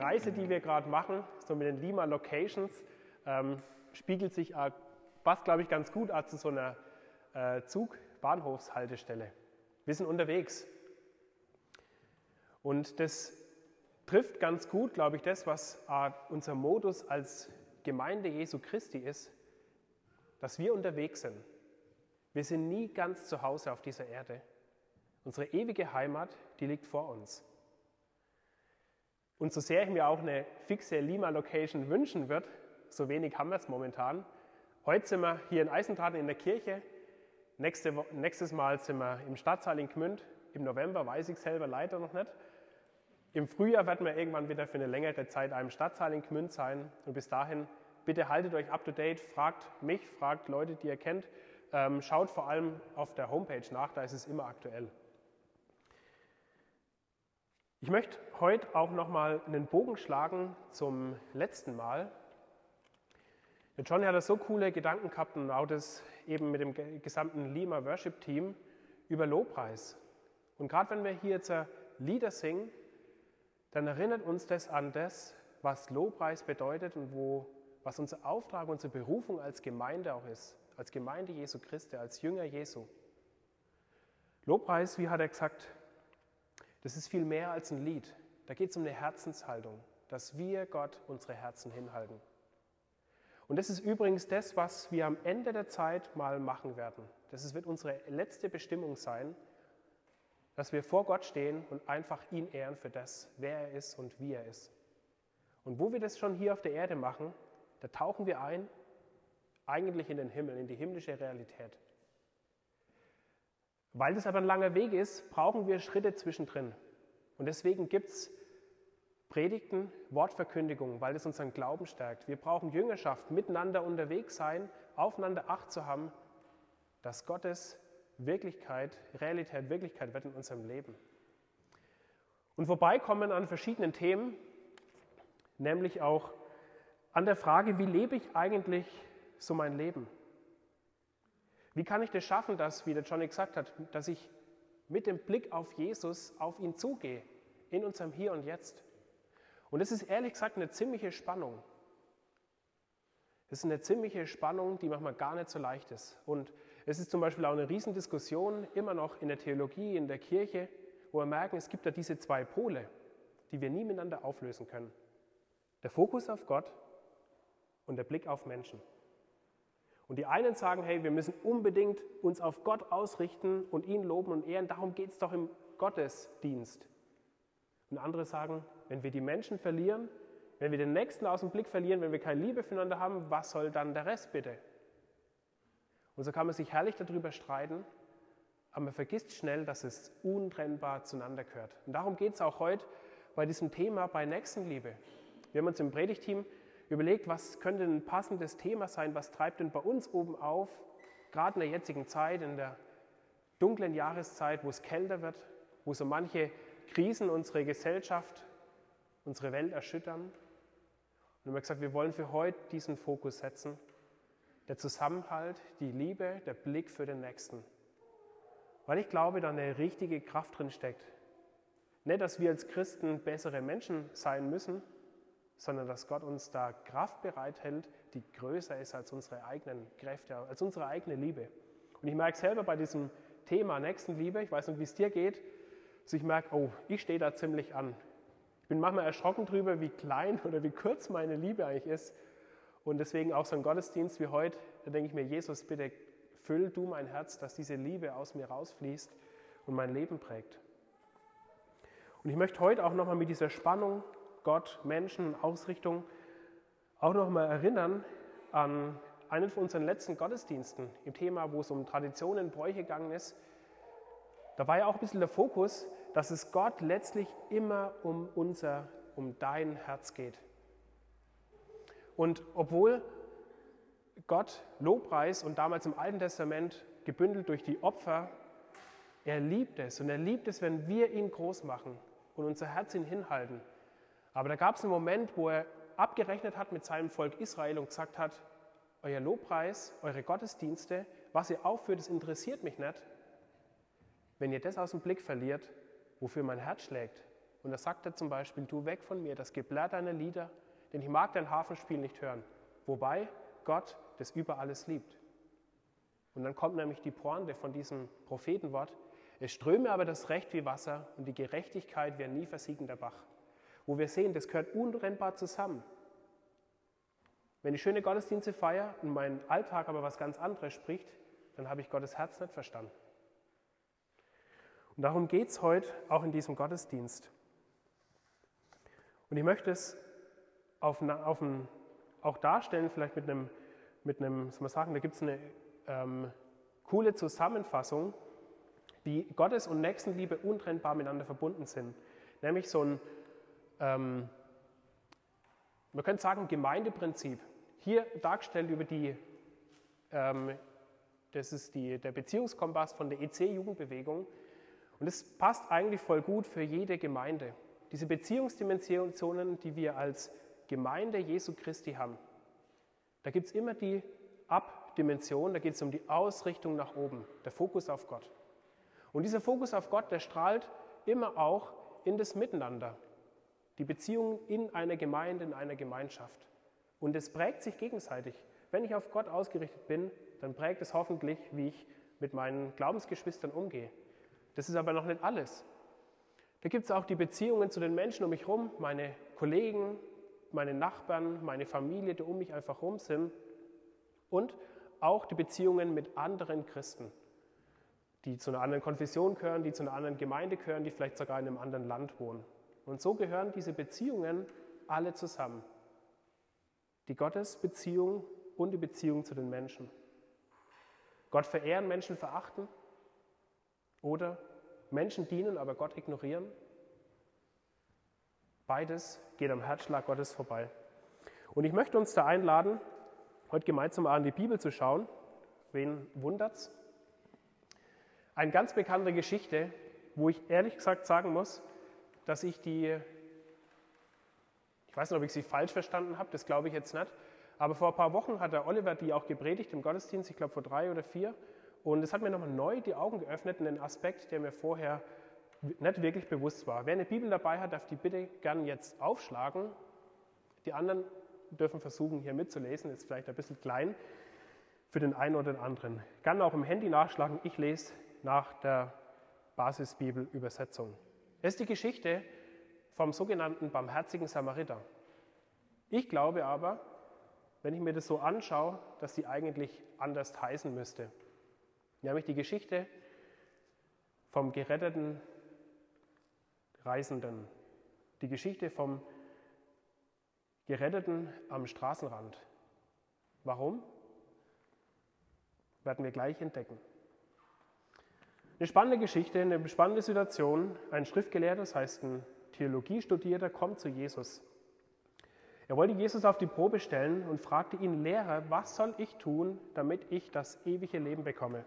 Reise, die wir gerade machen, so mit den Lima Locations, ähm, spiegelt sich, äh, passt glaube ich ganz gut äh, zu so einer äh, Zug-Bahnhofshaltestelle. Wir sind unterwegs. Und das trifft ganz gut, glaube ich, das, was äh, unser Modus als Gemeinde Jesu Christi ist, dass wir unterwegs sind. Wir sind nie ganz zu Hause auf dieser Erde. Unsere ewige Heimat, die liegt vor uns. Und so sehr ich mir auch eine fixe Lima-Location wünschen würde, so wenig haben wir es momentan. Heute sind wir hier in Eisentraten in der Kirche. Nächste, nächstes Mal sind wir im Stadtsaal in Gmünd. Im November weiß ich selber leider noch nicht. Im Frühjahr werden wir irgendwann wieder für eine längere Zeit einem Stadtsaal in Gmünd sein. Und bis dahin, bitte haltet euch up to date, fragt mich, fragt Leute, die ihr kennt. Ähm, schaut vor allem auf der Homepage nach, da ist es immer aktuell. Ich möchte heute auch nochmal einen Bogen schlagen zum letzten Mal. Der Johnny hat da so coole Gedanken gehabt und auch das eben mit dem gesamten Lima Worship Team über Lobpreis. Und gerade wenn wir hier jetzt Lieder singen, dann erinnert uns das an das, was Lobpreis bedeutet und wo, was unser Auftrag, unsere Berufung als Gemeinde auch ist, als Gemeinde Jesu Christi, als Jünger Jesu. Lobpreis, wie hat er gesagt, das ist viel mehr als ein Lied. Da geht es um eine Herzenshaltung, dass wir Gott unsere Herzen hinhalten. Und das ist übrigens das, was wir am Ende der Zeit mal machen werden. Das wird unsere letzte Bestimmung sein, dass wir vor Gott stehen und einfach ihn ehren für das, wer er ist und wie er ist. Und wo wir das schon hier auf der Erde machen, da tauchen wir ein, eigentlich in den Himmel, in die himmlische Realität. Weil das aber ein langer Weg ist, brauchen wir Schritte zwischendrin. Und deswegen gibt es Predigten, Wortverkündigungen, weil das unseren Glauben stärkt. Wir brauchen Jüngerschaft, miteinander unterwegs sein, aufeinander Acht zu haben, dass Gottes Wirklichkeit, Realität, Wirklichkeit wird in unserem Leben. Und vorbeikommen an verschiedenen Themen, nämlich auch an der Frage, wie lebe ich eigentlich so mein Leben? Wie kann ich das schaffen, dass, wie der Johnny gesagt hat, dass ich mit dem Blick auf Jesus auf ihn zugehe, in unserem Hier und Jetzt? Und das ist ehrlich gesagt eine ziemliche Spannung. Das ist eine ziemliche Spannung, die manchmal gar nicht so leicht ist. Und es ist zum Beispiel auch eine Riesendiskussion immer noch in der Theologie, in der Kirche, wo wir merken, es gibt da diese zwei Pole, die wir nie miteinander auflösen können. Der Fokus auf Gott und der Blick auf Menschen. Und die einen sagen, hey, wir müssen unbedingt uns auf Gott ausrichten und ihn loben und ehren, darum geht es doch im Gottesdienst. Und andere sagen, wenn wir die Menschen verlieren, wenn wir den Nächsten aus dem Blick verlieren, wenn wir keine Liebe füreinander haben, was soll dann der Rest bitte? Und so kann man sich herrlich darüber streiten, aber man vergisst schnell, dass es untrennbar zueinander gehört. Und darum geht es auch heute bei diesem Thema bei Nächstenliebe. Wir haben uns im Predigteam überlegt, was könnte ein passendes Thema sein, was treibt denn bei uns oben auf, gerade in der jetzigen Zeit, in der dunklen Jahreszeit, wo es kälter wird, wo so manche Krisen unsere Gesellschaft, unsere Welt erschüttern. Und wir haben gesagt, wir wollen für heute diesen Fokus setzen. Der Zusammenhalt, die Liebe, der Blick für den Nächsten. Weil ich glaube, da eine richtige Kraft drin steckt. Nicht, dass wir als Christen bessere Menschen sein müssen, sondern dass Gott uns da Kraft bereithält, die größer ist als unsere eigenen Kräfte, als unsere eigene Liebe. Und ich merke selber bei diesem Thema Nächstenliebe, ich weiß nicht, wie es dir geht, dass ich merke, oh, ich stehe da ziemlich an. Ich bin manchmal erschrocken darüber, wie klein oder wie kurz meine Liebe eigentlich ist. Und deswegen auch so ein Gottesdienst wie heute, da denke ich mir, Jesus, bitte füll du mein Herz, dass diese Liebe aus mir rausfließt und mein Leben prägt. Und ich möchte heute auch nochmal mit dieser Spannung Gott, Menschen, Ausrichtung auch noch mal erinnern an einen von unseren letzten Gottesdiensten im Thema, wo es um Traditionen, Bräuche gegangen ist. Da war ja auch ein bisschen der Fokus, dass es Gott letztlich immer um unser, um dein Herz geht. Und obwohl Gott Lobpreis und damals im Alten Testament gebündelt durch die Opfer, er liebt es und er liebt es, wenn wir ihn groß machen und unser Herz ihn hinhalten. Aber da gab es einen Moment, wo er abgerechnet hat mit seinem Volk Israel und gesagt hat, euer Lobpreis, eure Gottesdienste, was ihr aufführt, das interessiert mich nicht. Wenn ihr das aus dem Blick verliert, wofür mein Herz schlägt, Und da sagt er zum Beispiel, du weg von mir, das Geblär deiner Lieder, denn ich mag dein Hafenspiel nicht hören. Wobei Gott das über alles liebt. Und dann kommt nämlich die Pointe von diesem Prophetenwort, es ströme aber das Recht wie Wasser und die Gerechtigkeit wie ein nie versiegender Bach. Wo wir sehen, das gehört untrennbar zusammen. Wenn ich schöne Gottesdienste feiere und mein Alltag aber was ganz anderes spricht, dann habe ich Gottes Herz nicht verstanden. Und darum geht es heute auch in diesem Gottesdienst. Und ich möchte es auf, auf ein, auch darstellen, vielleicht mit einem, mit einem soll man sagen, da gibt es eine ähm, coole Zusammenfassung, wie Gottes und Nächstenliebe untrennbar miteinander verbunden sind. Nämlich so ein, ähm, man könnte sagen, Gemeindeprinzip. Hier dargestellt über die, ähm, das ist die, der Beziehungskompass von der EC-Jugendbewegung. Und das passt eigentlich voll gut für jede Gemeinde. Diese Beziehungsdimensionen, die wir als Gemeinde Jesu Christi haben, da gibt es immer die Abdimension, da geht es um die Ausrichtung nach oben, der Fokus auf Gott. Und dieser Fokus auf Gott, der strahlt immer auch in das Miteinander, die Beziehung in einer Gemeinde, in einer Gemeinschaft. Und es prägt sich gegenseitig. Wenn ich auf Gott ausgerichtet bin, dann prägt es hoffentlich, wie ich mit meinen Glaubensgeschwistern umgehe. Das ist aber noch nicht alles. Da gibt es auch die Beziehungen zu den Menschen um mich herum, meine Kollegen, meine Nachbarn, meine Familie, die um mich einfach herum sind. Und auch die Beziehungen mit anderen Christen, die zu einer anderen Konfession gehören, die zu einer anderen Gemeinde gehören, die vielleicht sogar in einem anderen Land wohnen. Und so gehören diese Beziehungen alle zusammen. Die Gottesbeziehung und die Beziehung zu den Menschen. Gott verehren, Menschen verachten oder Menschen dienen, aber Gott ignorieren. Beides geht am Herzschlag Gottes vorbei. Und ich möchte uns da einladen, heute gemeinsam an die Bibel zu schauen. Wen wundert's? Eine ganz bekannte Geschichte, wo ich ehrlich gesagt sagen muss, dass ich die, ich weiß nicht, ob ich sie falsch verstanden habe, das glaube ich jetzt nicht, aber vor ein paar Wochen hat der Oliver die auch gepredigt im Gottesdienst, ich glaube vor drei oder vier, und es hat mir nochmal neu die Augen geöffnet in einen Aspekt, der mir vorher nicht wirklich bewusst war. Wer eine Bibel dabei hat, darf die bitte gern jetzt aufschlagen. Die anderen dürfen versuchen, hier mitzulesen, ist vielleicht ein bisschen klein für den einen oder den anderen. Gern auch im Handy nachschlagen. Ich lese nach der Basisbibel-Übersetzung. Es ist die Geschichte vom sogenannten barmherzigen Samariter. Ich glaube aber, wenn ich mir das so anschaue, dass die eigentlich anders heißen müsste. Nämlich die Geschichte vom geretteten Reisenden. Die Geschichte vom Geretteten am Straßenrand. Warum? Werden wir gleich entdecken. Eine spannende Geschichte, eine spannende Situation. Ein Schriftgelehrter, das heißt ein Theologiestudierter, kommt zu Jesus. Er wollte Jesus auf die Probe stellen und fragte ihn, Lehrer, was soll ich tun, damit ich das ewige Leben bekomme?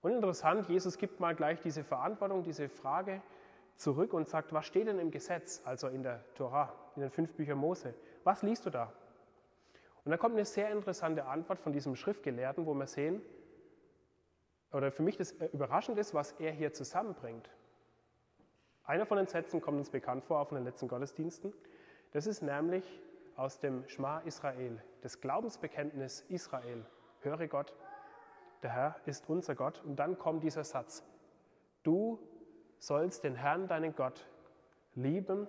Und interessant, Jesus gibt mal gleich diese Verantwortung, diese Frage zurück und sagt, was steht denn im Gesetz, also in der Tora, in den fünf Büchern Mose? Was liest du da? Und da kommt eine sehr interessante Antwort von diesem Schriftgelehrten, wo wir sehen, oder für mich das äh, überraschend ist, was er hier zusammenbringt. Einer von den Sätzen kommt uns bekannt vor, von den letzten Gottesdiensten. Das ist nämlich aus dem Schma Israel, das Glaubensbekenntnis Israel. Höre Gott, der Herr ist unser Gott. Und dann kommt dieser Satz, du sollst den Herrn, deinen Gott, lieben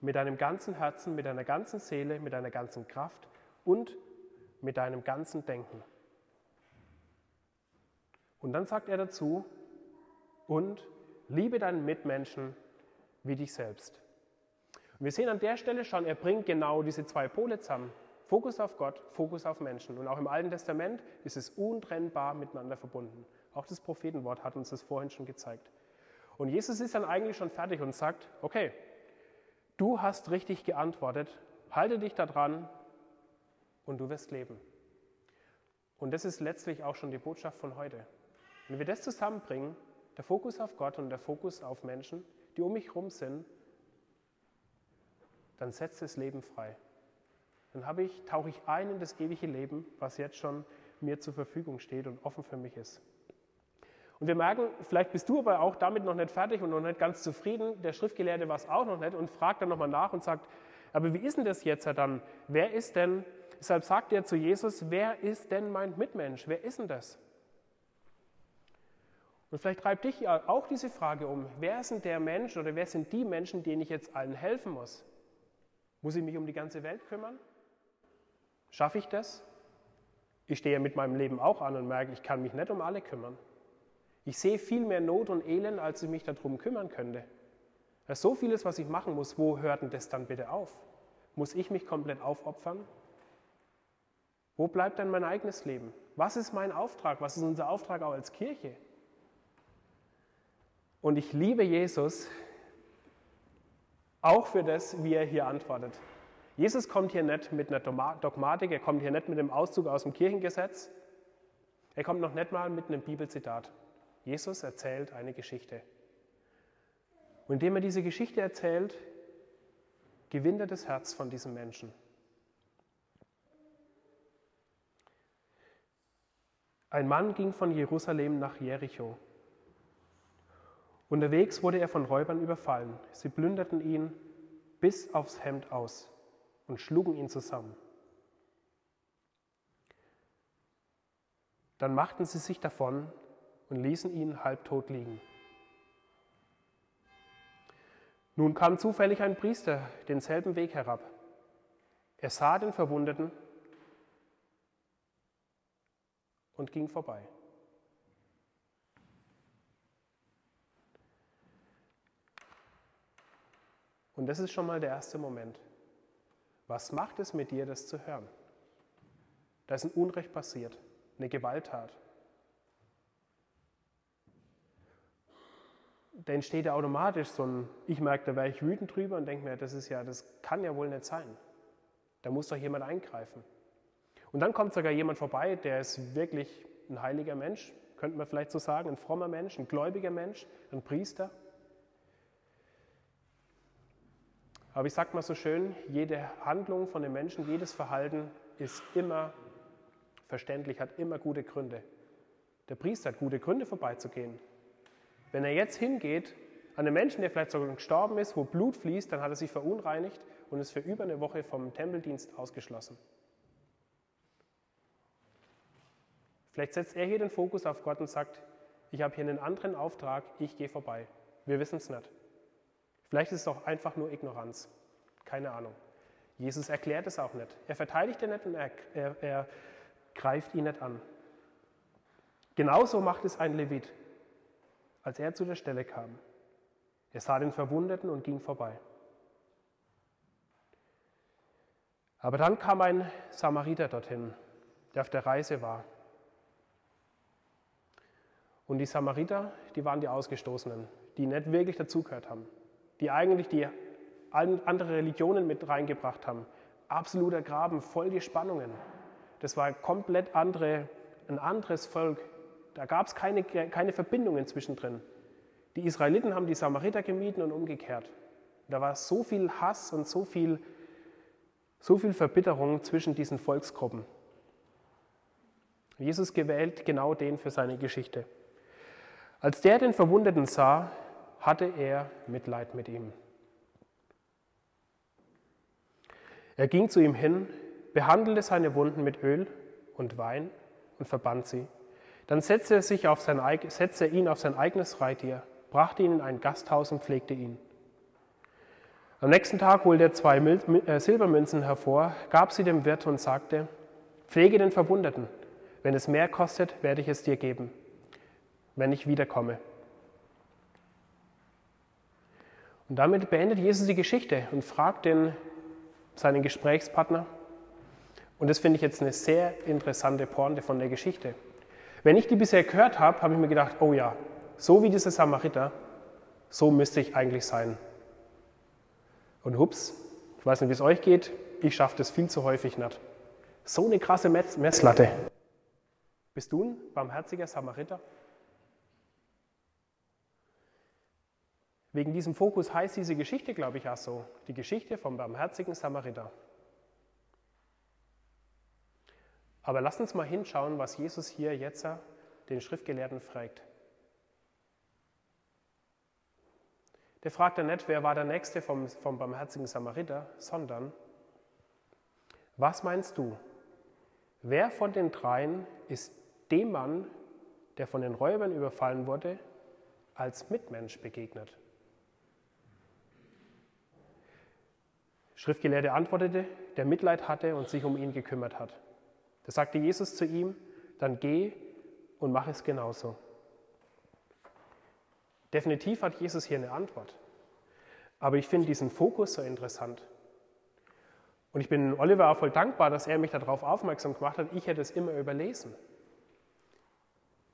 mit deinem ganzen Herzen, mit deiner ganzen Seele, mit deiner ganzen Kraft und mit deinem ganzen Denken. Und dann sagt er dazu, und liebe deinen Mitmenschen wie dich selbst. Und wir sehen an der Stelle schon, er bringt genau diese zwei Pole zusammen. Fokus auf Gott, Fokus auf Menschen. Und auch im Alten Testament ist es untrennbar miteinander verbunden. Auch das Prophetenwort hat uns das vorhin schon gezeigt. Und Jesus ist dann eigentlich schon fertig und sagt, okay, du hast richtig geantwortet, halte dich da dran und du wirst leben. Und das ist letztlich auch schon die Botschaft von heute. Wenn wir das zusammenbringen, der Fokus auf Gott und der Fokus auf Menschen, die um mich herum sind, dann setzt das Leben frei dann ich, tauche ich ein in das ewige Leben, was jetzt schon mir zur Verfügung steht und offen für mich ist. Und wir merken, vielleicht bist du aber auch damit noch nicht fertig und noch nicht ganz zufrieden. Der Schriftgelehrte war es auch noch nicht und fragt dann nochmal nach und sagt, aber wie ist denn das jetzt dann? Wer ist denn, deshalb sagt er zu Jesus, wer ist denn mein Mitmensch? Wer ist denn das? Und vielleicht treibt dich auch diese Frage um, wer denn der Mensch oder wer sind die Menschen, denen ich jetzt allen helfen muss? Muss ich mich um die ganze Welt kümmern? Schaffe ich das? Ich stehe mit meinem Leben auch an und merke, ich kann mich nicht um alle kümmern. Ich sehe viel mehr Not und Elend, als ich mich darum kümmern könnte. Da ist so vieles, was ich machen muss. Wo hört denn das dann bitte auf? Muss ich mich komplett aufopfern? Wo bleibt dann mein eigenes Leben? Was ist mein Auftrag? Was ist unser Auftrag auch als Kirche? Und ich liebe Jesus auch für das, wie er hier antwortet. Jesus kommt hier nicht mit einer Dogmatik, er kommt hier nicht mit einem Auszug aus dem Kirchengesetz, er kommt noch nicht mal mit einem Bibelzitat. Jesus erzählt eine Geschichte. Und indem er diese Geschichte erzählt, gewinnt er das Herz von diesem Menschen. Ein Mann ging von Jerusalem nach Jericho. Unterwegs wurde er von Räubern überfallen. Sie plünderten ihn bis aufs Hemd aus und schlugen ihn zusammen. Dann machten sie sich davon und ließen ihn halbtot liegen. Nun kam zufällig ein Priester denselben Weg herab. Er sah den Verwundeten und ging vorbei. Und das ist schon mal der erste Moment. Was macht es mit dir, das zu hören? Da ist ein Unrecht passiert, eine Gewalttat. Da entsteht ja automatisch so ein, ich merke, da wäre ich wütend drüber und denke mir, das ist ja, das kann ja wohl nicht sein. Da muss doch jemand eingreifen. Und dann kommt sogar jemand vorbei, der ist wirklich ein heiliger Mensch, könnte man vielleicht so sagen, ein frommer Mensch, ein gläubiger Mensch, ein Priester. Aber ich sage mal so schön, jede Handlung von den Menschen, jedes Verhalten ist immer verständlich, hat immer gute Gründe. Der Priester hat gute Gründe, vorbeizugehen. Wenn er jetzt hingeht an einen Menschen, der vielleicht sogar gestorben ist, wo Blut fließt, dann hat er sich verunreinigt und ist für über eine Woche vom Tempeldienst ausgeschlossen. Vielleicht setzt er hier den Fokus auf Gott und sagt, ich habe hier einen anderen Auftrag, ich gehe vorbei. Wir wissen es nicht. Vielleicht ist es auch einfach nur Ignoranz. Keine Ahnung. Jesus erklärt es auch nicht. Er verteidigt ihn nicht und er, er, er greift ihn nicht an. Genauso macht es ein Levit, als er zu der Stelle kam. Er sah den Verwundeten und ging vorbei. Aber dann kam ein Samariter dorthin, der auf der Reise war. Und die Samariter, die waren die Ausgestoßenen, die nicht wirklich dazugehört haben die eigentlich die andere Religionen mit reingebracht haben. Absoluter Graben, voll die Spannungen. Das war komplett andere, ein anderes Volk. Da gab es keine, keine Verbindungen zwischendrin. Die Israeliten haben die Samariter gemieden und umgekehrt. Da war so viel Hass und so viel, so viel Verbitterung zwischen diesen Volksgruppen. Jesus gewählt genau den für seine Geschichte. Als der den Verwundeten sah, hatte er Mitleid mit ihm. Er ging zu ihm hin, behandelte seine Wunden mit Öl und Wein und verband sie. Dann setzte er, sich auf sein, setzte ihn auf sein eigenes Reittier, brachte ihn in ein Gasthaus und pflegte ihn. Am nächsten Tag holte er zwei äh, Silbermünzen hervor, gab sie dem Wirt und sagte, Pflege den Verwundeten, wenn es mehr kostet, werde ich es dir geben, wenn ich wiederkomme. Und damit beendet Jesus die Geschichte und fragt den, seinen Gesprächspartner. Und das finde ich jetzt eine sehr interessante Pointe von der Geschichte. Wenn ich die bisher gehört habe, habe ich mir gedacht, oh ja, so wie dieser Samariter, so müsste ich eigentlich sein. Und hups, ich weiß nicht, wie es euch geht, ich schaffe das viel zu häufig nicht. So eine krasse Messlatte. Bist du ein barmherziger Samariter? Wegen diesem Fokus heißt diese Geschichte, glaube ich, auch so, die Geschichte vom barmherzigen Samariter. Aber lass uns mal hinschauen, was Jesus hier jetzt den Schriftgelehrten fragt. Der fragt dann nicht, wer war der Nächste vom, vom barmherzigen Samariter, sondern, was meinst du? Wer von den dreien ist dem Mann, der von den Räubern überfallen wurde, als Mitmensch begegnet? Schriftgelehrte antwortete, der Mitleid hatte und sich um ihn gekümmert hat. Da sagte Jesus zu ihm, dann geh und mach es genauso. Definitiv hat Jesus hier eine Antwort. Aber ich finde diesen Fokus so interessant. Und ich bin Oliver auch voll dankbar, dass er mich darauf aufmerksam gemacht hat. Ich hätte es immer überlesen.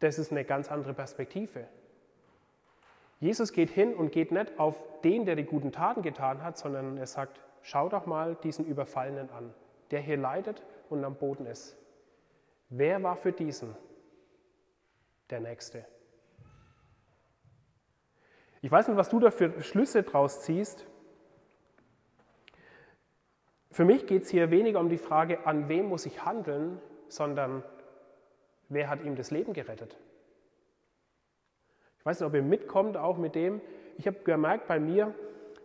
Das ist eine ganz andere Perspektive. Jesus geht hin und geht nicht auf den, der die guten Taten getan hat, sondern er sagt, schau doch mal diesen Überfallenen an, der hier leidet und am Boden ist. Wer war für diesen der Nächste? Ich weiß nicht, was du da für Schlüsse draus ziehst. Für mich geht es hier weniger um die Frage, an wem muss ich handeln, sondern wer hat ihm das Leben gerettet? Ich weiß nicht, ob ihr mitkommt auch mit dem. Ich habe gemerkt, bei mir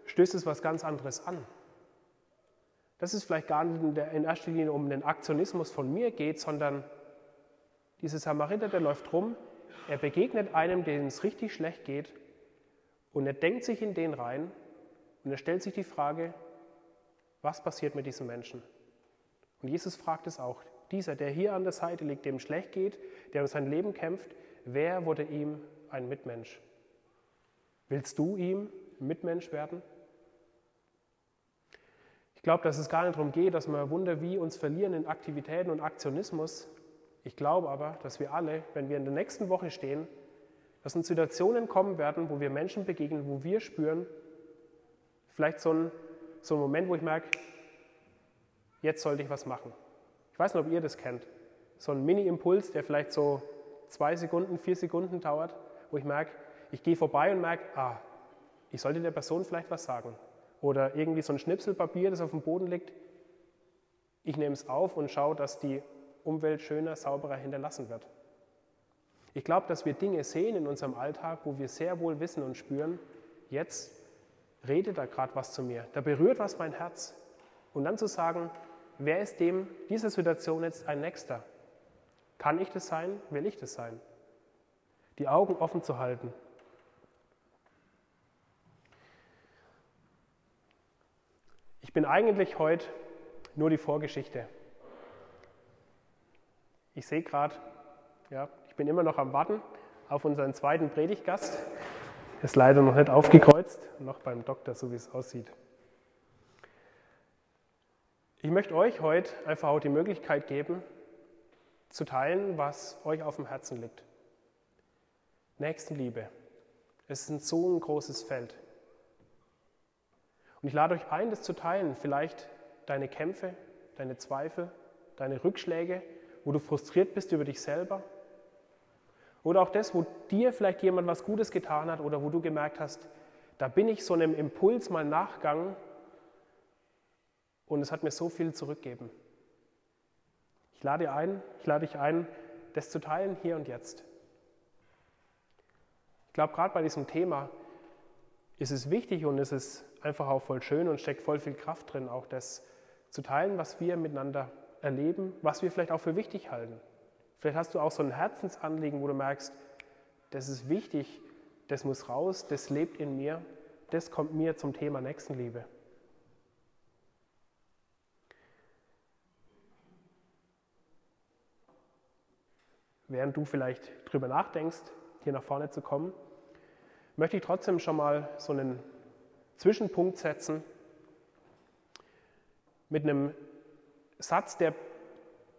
stößt es was ganz anderes an. Dass es vielleicht gar nicht in erster Linie um den Aktionismus von mir geht, sondern dieser Samariter, der läuft rum, er begegnet einem, dem es richtig schlecht geht und er denkt sich in den rein und er stellt sich die Frage, was passiert mit diesem Menschen? Und Jesus fragt es auch. Dieser, der hier an der Seite liegt, dem schlecht geht, der um sein Leben kämpft, wer wurde ihm ein Mitmensch? Willst du ihm Mitmensch werden? Ich glaube, dass es gar nicht darum geht, dass wir Wunder wie uns verlieren in Aktivitäten und Aktionismus. Ich glaube aber, dass wir alle, wenn wir in der nächsten Woche stehen, dass uns Situationen kommen werden, wo wir Menschen begegnen, wo wir spüren, vielleicht so ein, so ein Moment, wo ich merke, jetzt sollte ich was machen. Ich weiß nicht, ob ihr das kennt. So ein Mini-Impuls, der vielleicht so zwei Sekunden, vier Sekunden dauert, wo ich merke, ich gehe vorbei und merke, ah, ich sollte der Person vielleicht was sagen. Oder irgendwie so ein Schnipselpapier, das auf dem Boden liegt. Ich nehme es auf und schaue, dass die Umwelt schöner, sauberer hinterlassen wird. Ich glaube, dass wir Dinge sehen in unserem Alltag, wo wir sehr wohl wissen und spüren, jetzt redet da gerade was zu mir, da berührt was mein Herz. Und dann zu sagen, wer ist dem dieser Situation jetzt ein Nächster? Kann ich das sein? Will ich das sein? Die Augen offen zu halten. Ich bin eigentlich heute nur die Vorgeschichte. Ich sehe gerade, ja, ich bin immer noch am Warten auf unseren zweiten Predigtgast. Ist leider noch nicht aufgekreuzt, noch beim Doktor, so wie es aussieht. Ich möchte euch heute einfach auch die Möglichkeit geben, zu teilen, was euch auf dem Herzen liegt. Nächstenliebe. Es ist so ein großes Feld. Und ich lade euch ein, das zu teilen. Vielleicht deine Kämpfe, deine Zweifel, deine Rückschläge, wo du frustriert bist über dich selber, oder auch das, wo dir vielleicht jemand was Gutes getan hat oder wo du gemerkt hast, da bin ich so einem Impuls mal nachgegangen und es hat mir so viel zurückgegeben. Ich lade, ein, ich lade dich ein, das zu teilen hier und jetzt. Ich glaube, gerade bei diesem Thema ist es wichtig und es ist einfach auch voll schön und steckt voll viel Kraft drin, auch das zu teilen, was wir miteinander erleben, was wir vielleicht auch für wichtig halten. Vielleicht hast du auch so ein Herzensanliegen, wo du merkst, das ist wichtig, das muss raus, das lebt in mir, das kommt mir zum Thema Nächstenliebe. Während du vielleicht drüber nachdenkst, hier nach vorne zu kommen, möchte ich trotzdem schon mal so einen Zwischenpunkt setzen mit einem Satz, der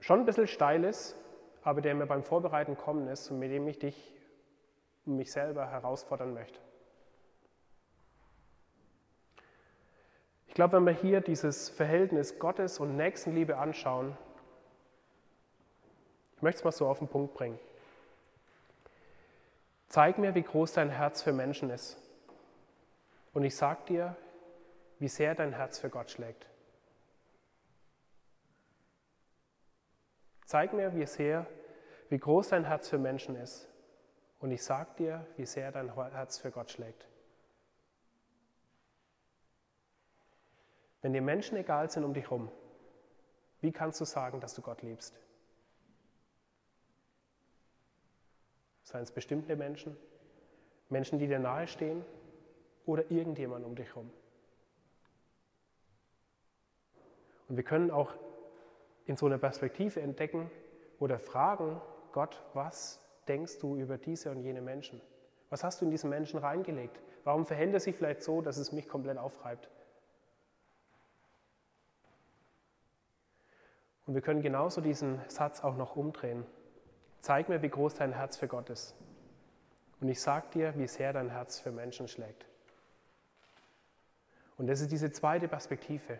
schon ein bisschen steil ist, aber der mir beim Vorbereiten kommen ist und mit dem ich dich und mich selber herausfordern möchte. Ich glaube, wenn wir hier dieses Verhältnis Gottes und Nächstenliebe anschauen, ich möchte es mal so auf den Punkt bringen. Zeig mir, wie groß dein Herz für Menschen ist. Und ich sage dir, wie sehr dein Herz für Gott schlägt. Zeig mir, wie sehr, wie groß dein Herz für Menschen ist. Und ich sag dir, wie sehr dein Herz für Gott schlägt. Wenn dir Menschen egal sind um dich herum, wie kannst du sagen, dass du Gott liebst? Seien es bestimmte Menschen, Menschen, die dir nahestehen oder irgendjemand um dich herum. Und wir können auch in so einer Perspektive entdecken oder fragen, Gott, was denkst du über diese und jene Menschen? Was hast du in diesen Menschen reingelegt? Warum verhält er sich vielleicht so, dass es mich komplett aufreibt? Und wir können genauso diesen Satz auch noch umdrehen. Zeig mir, wie groß dein Herz für Gott ist. Und ich sage dir, wie sehr dein Herz für Menschen schlägt. Und das ist diese zweite Perspektive,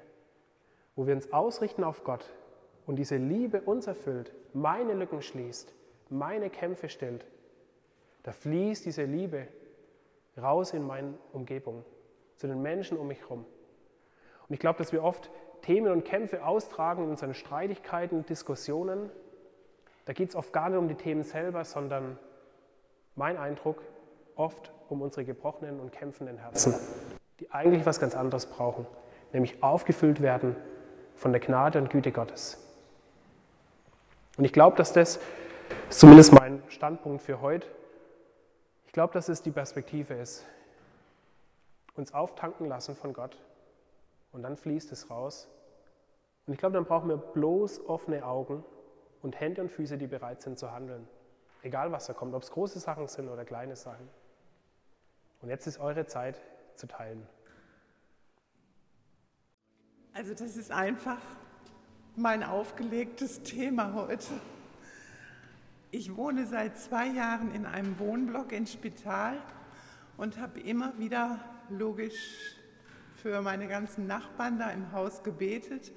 wo wir uns ausrichten auf Gott und diese Liebe uns erfüllt, meine Lücken schließt, meine Kämpfe stillt. Da fließt diese Liebe raus in meine Umgebung, zu den Menschen um mich herum. Und ich glaube, dass wir oft Themen und Kämpfe austragen in unseren Streitigkeiten, Diskussionen. Da geht es oft gar nicht um die Themen selber, sondern mein Eindruck, oft um unsere gebrochenen und kämpfenden Herzen, die eigentlich was ganz anderes brauchen, nämlich aufgefüllt werden von der Gnade und Güte Gottes. Und ich glaube, dass das zumindest mein Standpunkt für heute. Ich glaube, dass es die Perspektive ist. Uns auftanken lassen von Gott und dann fließt es raus. Und ich glaube, dann brauchen wir bloß offene Augen und Hände und Füße, die bereit sind zu handeln. Egal was da kommt, ob es große Sachen sind oder kleine Sachen. Und jetzt ist eure Zeit zu teilen. Also das ist einfach mein aufgelegtes Thema heute. Ich wohne seit zwei Jahren in einem Wohnblock in Spital und habe immer wieder logisch für meine ganzen Nachbarn da im Haus gebetet.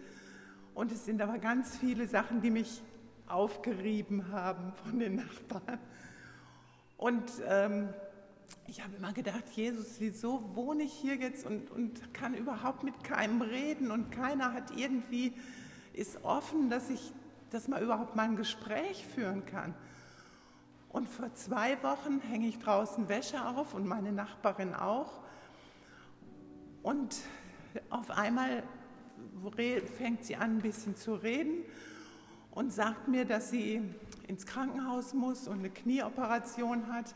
Und es sind aber ganz viele Sachen, die mich aufgerieben haben von den Nachbarn. Und ähm, ich habe immer gedacht, Jesus, wieso wohne ich hier jetzt und, und kann überhaupt mit keinem reden und keiner hat irgendwie, ist offen, dass ich, dass man überhaupt mal ein Gespräch führen kann. Und vor zwei Wochen hänge ich draußen Wäsche auf und meine Nachbarin auch. Und auf einmal fängt sie an, ein bisschen zu reden und sagt mir, dass sie ins Krankenhaus muss und eine Knieoperation hat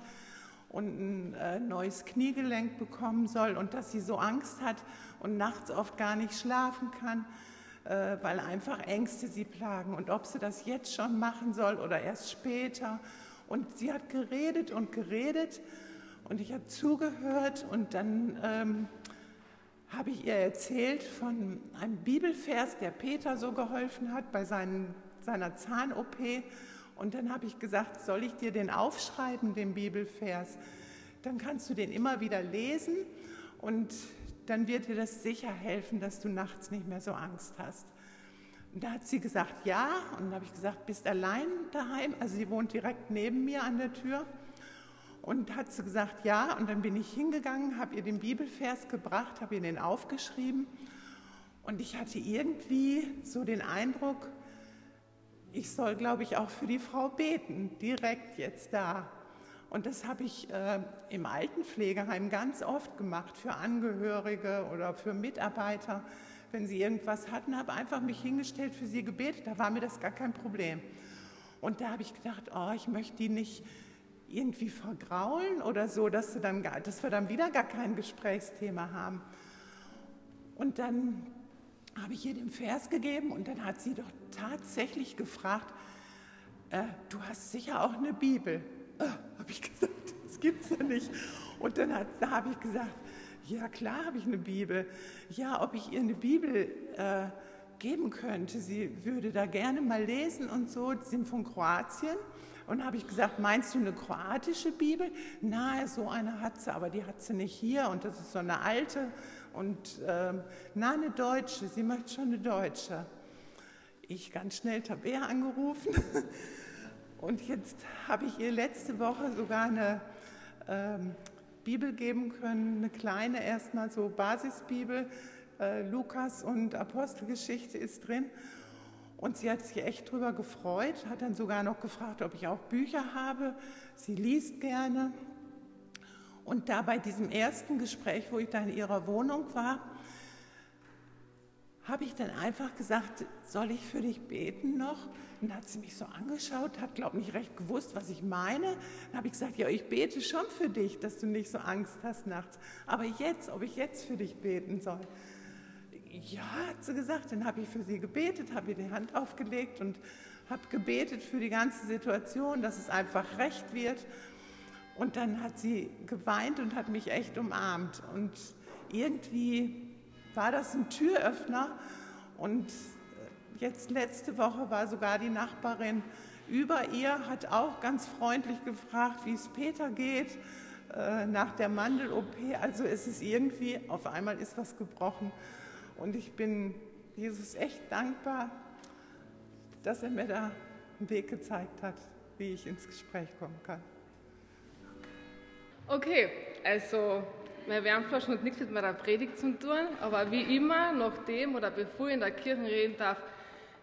und ein äh, neues Kniegelenk bekommen soll und dass sie so Angst hat und nachts oft gar nicht schlafen kann, äh, weil einfach Ängste sie plagen und ob sie das jetzt schon machen soll oder erst später. Und sie hat geredet und geredet und ich habe zugehört und dann ähm, habe ich ihr erzählt von einem Bibelvers, der Peter so geholfen hat bei seinen seiner Zahn-OP. Und dann habe ich gesagt, soll ich dir den aufschreiben, den Bibelvers? Dann kannst du den immer wieder lesen und dann wird dir das sicher helfen, dass du nachts nicht mehr so Angst hast. Und da hat sie gesagt, ja. Und dann habe ich gesagt, bist allein daheim? Also sie wohnt direkt neben mir an der Tür. Und hat sie gesagt, ja. Und dann bin ich hingegangen, habe ihr den Bibelvers gebracht, habe ihr den aufgeschrieben. Und ich hatte irgendwie so den Eindruck, ich soll, glaube ich, auch für die Frau beten, direkt jetzt da. Und das habe ich äh, im Altenpflegeheim ganz oft gemacht, für Angehörige oder für Mitarbeiter. Wenn sie irgendwas hatten, habe einfach mich hingestellt, für sie gebetet. Da war mir das gar kein Problem. Und da habe ich gedacht, oh, ich möchte die nicht irgendwie vergraulen oder so, dass, dann, dass wir dann wieder gar kein Gesprächsthema haben. Und dann habe ich ihr den Vers gegeben und dann hat sie doch tatsächlich gefragt, äh, du hast sicher auch eine Bibel. Äh, habe ich gesagt, das gibt es ja nicht. Und dann hat, da habe ich gesagt, ja klar habe ich eine Bibel. Ja, ob ich ihr eine Bibel äh, geben könnte. Sie würde da gerne mal lesen und so. Sie sind von Kroatien. Und habe ich gesagt, meinst du eine kroatische Bibel? Na, so eine hat sie, aber die hat sie nicht hier und das ist so eine alte. Und ähm, na, eine Deutsche, sie möchte schon eine Deutsche. Ich ganz schnell Tabea angerufen und jetzt habe ich ihr letzte Woche sogar eine ähm, Bibel geben können, eine kleine erstmal so Basisbibel. Äh, Lukas und Apostelgeschichte ist drin. Und sie hat sich echt drüber gefreut, hat dann sogar noch gefragt, ob ich auch Bücher habe. Sie liest gerne. Und da bei diesem ersten Gespräch, wo ich da in ihrer Wohnung war, habe ich dann einfach gesagt, soll ich für dich beten noch? Dann hat sie mich so angeschaut, hat, glaube ich, nicht recht gewusst, was ich meine. Dann habe ich gesagt, ja, ich bete schon für dich, dass du nicht so Angst hast nachts. Aber jetzt, ob ich jetzt für dich beten soll. Ja, hat sie gesagt. Dann habe ich für sie gebetet, habe ihr die Hand aufgelegt und habe gebetet für die ganze Situation, dass es einfach recht wird. Und dann hat sie geweint und hat mich echt umarmt. Und irgendwie war das ein Türöffner. Und jetzt letzte Woche war sogar die Nachbarin über ihr, hat auch ganz freundlich gefragt, wie es Peter geht äh, nach der Mandel-OP. Also es ist irgendwie, auf einmal ist was gebrochen. Und ich bin Jesus echt dankbar, dass er mir da einen Weg gezeigt hat, wie ich ins Gespräch kommen kann. Okay, also mein Wärmflasch hat nichts mit meiner Predigt zu tun, aber wie immer, nachdem oder bevor ich in der Kirche reden darf,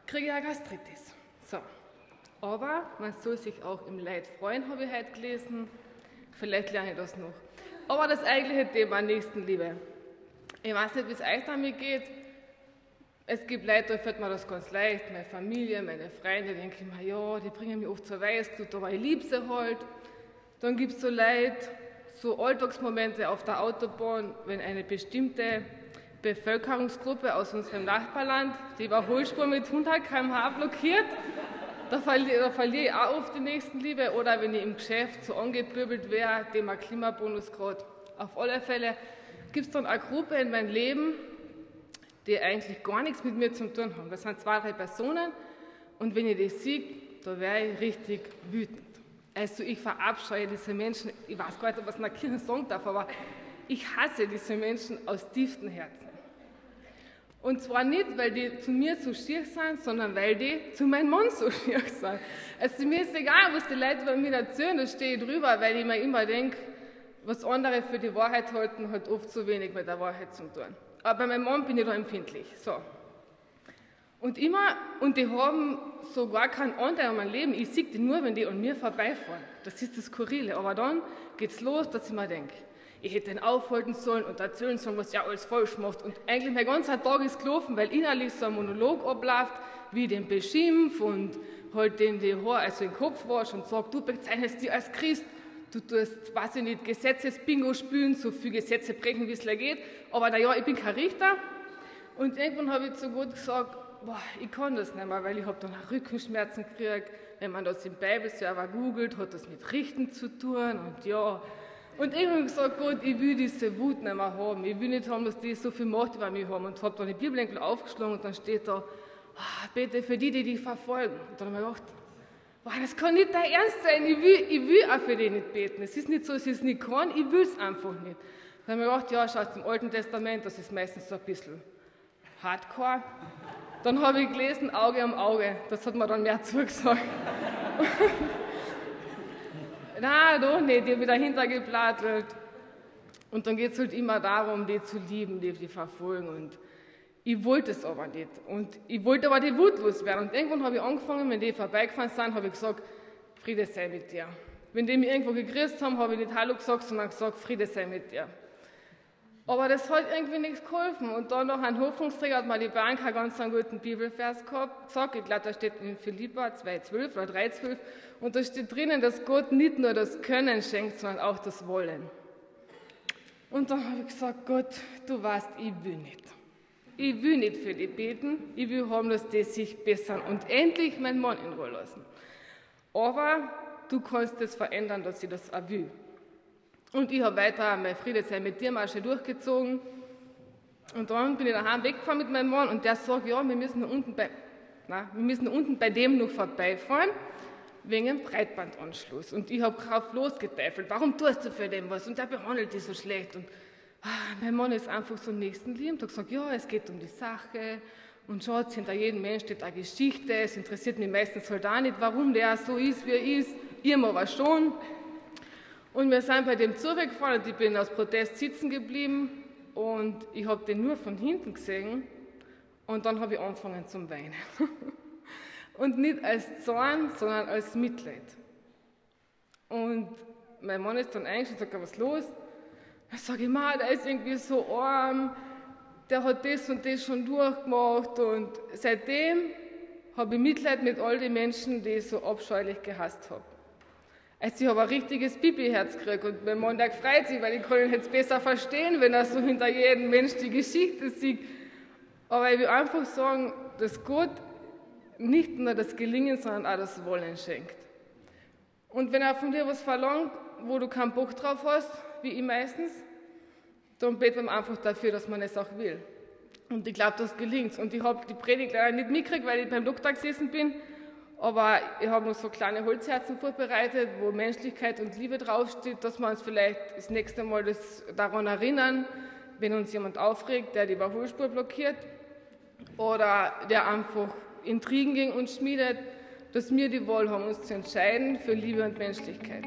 kriege ich eine Gastritis. So. Aber man soll sich auch im Leid freuen, habe ich heute gelesen. Vielleicht lerne ich das noch. Aber das eigentliche Thema Nächstenliebe. Ich weiß nicht, wie es euch damit geht. Es gibt Leute, da fällt mir das ganz leicht. Meine Familie, meine Freunde, denke ich mir, ja, die bringen mich oft zur Weißglut, aber ich liebe sie halt. Dann gibt es so Leute, so Alltagsmomente auf der Autobahn, wenn eine bestimmte Bevölkerungsgruppe aus unserem Nachbarland die Überholspur mit 100 km/h blockiert, da verliere, da verliere ich auch oft die Nächstenliebe. Oder wenn ich im Geschäft so angebürbelt wäre, dem Klimabonus gerade. Auf alle Fälle gibt es dann eine Gruppe in meinem Leben, die eigentlich gar nichts mit mir zu tun haben. Das sind zwei, drei Personen und wenn ich die sehe, da wäre ich richtig wütend. Also ich verabscheue diese Menschen, ich weiß gar nicht, was man in der Kirche sagen darf, aber ich hasse diese Menschen aus tiefstem Herzen. Und zwar nicht, weil die zu mir so schier sind, sondern weil die zu meinem Mann so schier sind. Also mir ist egal, was die Leute über mich erzählen, da stehe ich drüber, weil ich mir immer denke, was andere für die Wahrheit halten, hat oft zu wenig mit der Wahrheit zu tun. Aber bei meinem Mann bin ich da empfindlich. So. Und immer, und die haben so gar keinen Anteil an meinem Leben. Ich sehe die nur, wenn die an mir vorbeifahren. Das ist das Skurrile. Aber dann geht es los, dass ich mir denke, ich hätte ihn aufhalten sollen und erzählen sollen, was er alles falsch macht. Und eigentlich mein ganzer Tag ist gelaufen, weil innerlich so ein Monolog abläuft, wie ich den beschimpf und halt den die Haar, also den Kopf wasch und sage, du bezeichnest dich als Christ, du tust, weiß ich nicht, Gesetzesbingo spielen, so viele Gesetze brechen, wie es geht. Aber na ja, ich bin kein Richter. Und irgendwann habe ich zu Gott gesagt, boah, ich kann das nicht mehr, weil ich habe dann Rückenschmerzen gekriegt. Wenn man das im Bibelserver googelt, hat das mit Richten zu tun und ja. Und ich habe gesagt, Gott, ich will diese Wut nicht mehr haben. Ich will nicht haben, dass die so viel Macht über mich haben. Und habe dann die Bibel aufgeschlagen und dann steht da, oh, bete für die, die dich verfolgen. Und dann habe ich gedacht, boah, das kann nicht dein Ernst sein. Ich will, ich will auch für die nicht beten. Es ist nicht so, dass ich es nicht kann, ich will es einfach nicht. Dann habe ich gedacht, ja, schau dem Alten Testament, das ist meistens so ein bisschen hardcore. Dann habe ich gelesen, Auge um Auge. Das hat mir dann mehr zugesagt. Na, doch nicht, die habe ich dahinter geplattelt. Und dann geht es halt immer darum, die zu lieben, die, die verfolgen. Und ich wollte es aber nicht. Und ich wollte aber die Wut loswerden. Und irgendwann habe ich angefangen, wenn die vorbeigefahren sind, habe ich gesagt, Friede sei mit dir. Wenn die mich irgendwo gegrüßt haben, habe ich nicht Hallo gesagt, sondern gesagt, Friede sei mit dir. Aber das hat irgendwie nichts geholfen. Und dann noch ein Hoffnungsträger hat mal die Bank einen ganz guten Bibelvers gehabt, gesagt. Ich glaube, da steht in Philippa 2,12 oder 3,12. Und da steht drinnen, dass Gott nicht nur das Können schenkt, sondern auch das Wollen. Und dann habe ich gesagt, Gott, du weißt, ich will nicht. Ich will nicht für die beten. Ich will haben, dass die sich bessern und endlich meinen Mann in Ruhe lassen. Aber du kannst es verändern, dass ich das auch will. Und ich habe weiter mein Friede sei mit dir Marsche durchgezogen. Und dann bin ich daheim weggefahren mit meinem Mann und der sagt, ja, wir müssen unten bei, na, wir müssen unten bei dem noch vorbeifahren, wegen dem Breitbandanschluss. Und ich habe drauf losgeteifelt, warum tust du für den was? Und der behandelt dich so schlecht. Und ah, mein Mann ist einfach so nächstenlieb und hat gesagt, ja, es geht um die Sache. Und schaut, hinter jedem Mensch steht eine Geschichte. Es interessiert mich meistens halt auch nicht, warum der so ist, wie er ist. Ihr aber schon. Und wir sind bei dem zurückgefahren und ich bin aus Protest sitzen geblieben und ich habe den nur von hinten gesehen und dann habe ich angefangen zum Weinen. und nicht als Zorn, sondern als Mitleid. Und mein Mann ist dann eingeschrieben und sagt, was ist los? Ich sage, Ma, der ist irgendwie so arm, der hat das und das schon durchgemacht und seitdem habe ich Mitleid mit all den Menschen, die ich so abscheulich gehasst habe. Also ich habe ein richtiges Bibi-Herz gekriegt und mein der freut sich, weil ich kann ihn jetzt besser verstehen, wenn er so hinter jedem Mensch die Geschichte sieht. Aber ich will einfach sagen, dass Gott nicht nur das Gelingen, sondern auch das Wollen schenkt. Und wenn er von dir was verlangt, wo du keinen Bock drauf hast, wie ich meistens, dann beten wir einfach dafür, dass man es auch will. Und ich glaube, das gelingt. Und ich habe die Predigt leider nicht mitgekriegt, weil ich beim Doktor gesessen bin. Aber ich habe noch so kleine Holzherzen vorbereitet, wo Menschlichkeit und Liebe draufsteht, dass wir uns vielleicht das nächste Mal das daran erinnern, wenn uns jemand aufregt, der die Überholspur blockiert oder der einfach Intrigen gegen uns schmiedet, dass wir die Wahl haben, uns zu entscheiden für Liebe und Menschlichkeit.